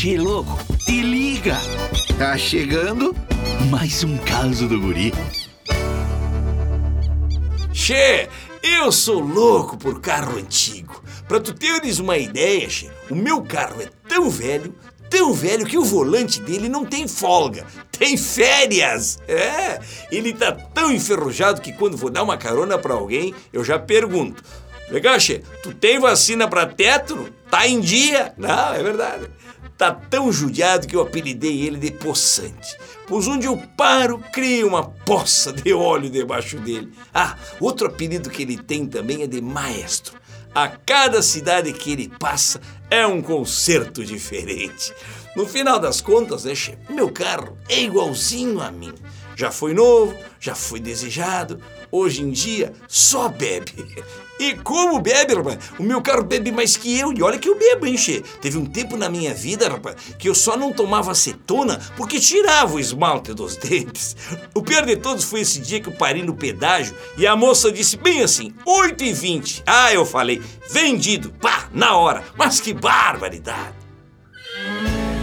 Che, louco, te liga! Tá chegando mais um caso do guri. Che, eu sou louco por carro antigo. Pra tu teres uma ideia, che, o meu carro é tão velho, tão velho que o volante dele não tem folga, tem férias. É, ele tá tão enferrujado que quando vou dar uma carona pra alguém, eu já pergunto: Legal, che, tu tem vacina pra tétano? Tá em dia? Não, é verdade. Tá tão judiado que eu apelidei ele de poçante. Pois onde eu paro, cria uma poça de óleo debaixo dele. Ah, outro apelido que ele tem também é de maestro. A cada cidade que ele passa é um concerto diferente. No final das contas, né, che, meu carro é igualzinho a mim. Já foi novo, já foi desejado, hoje em dia só bebe. E como bebe, rapaz? O meu carro bebe mais que eu. E olha que eu bebo, hein, che? Teve um tempo na minha vida, rapaz, que eu só não tomava acetona porque tirava o esmalte dos dentes. O pior de todos foi esse dia que eu parei no pedágio e a moça disse bem assim, 8 e 20 Ah, eu falei, vendido, pá, na hora. Mas que barbaridade.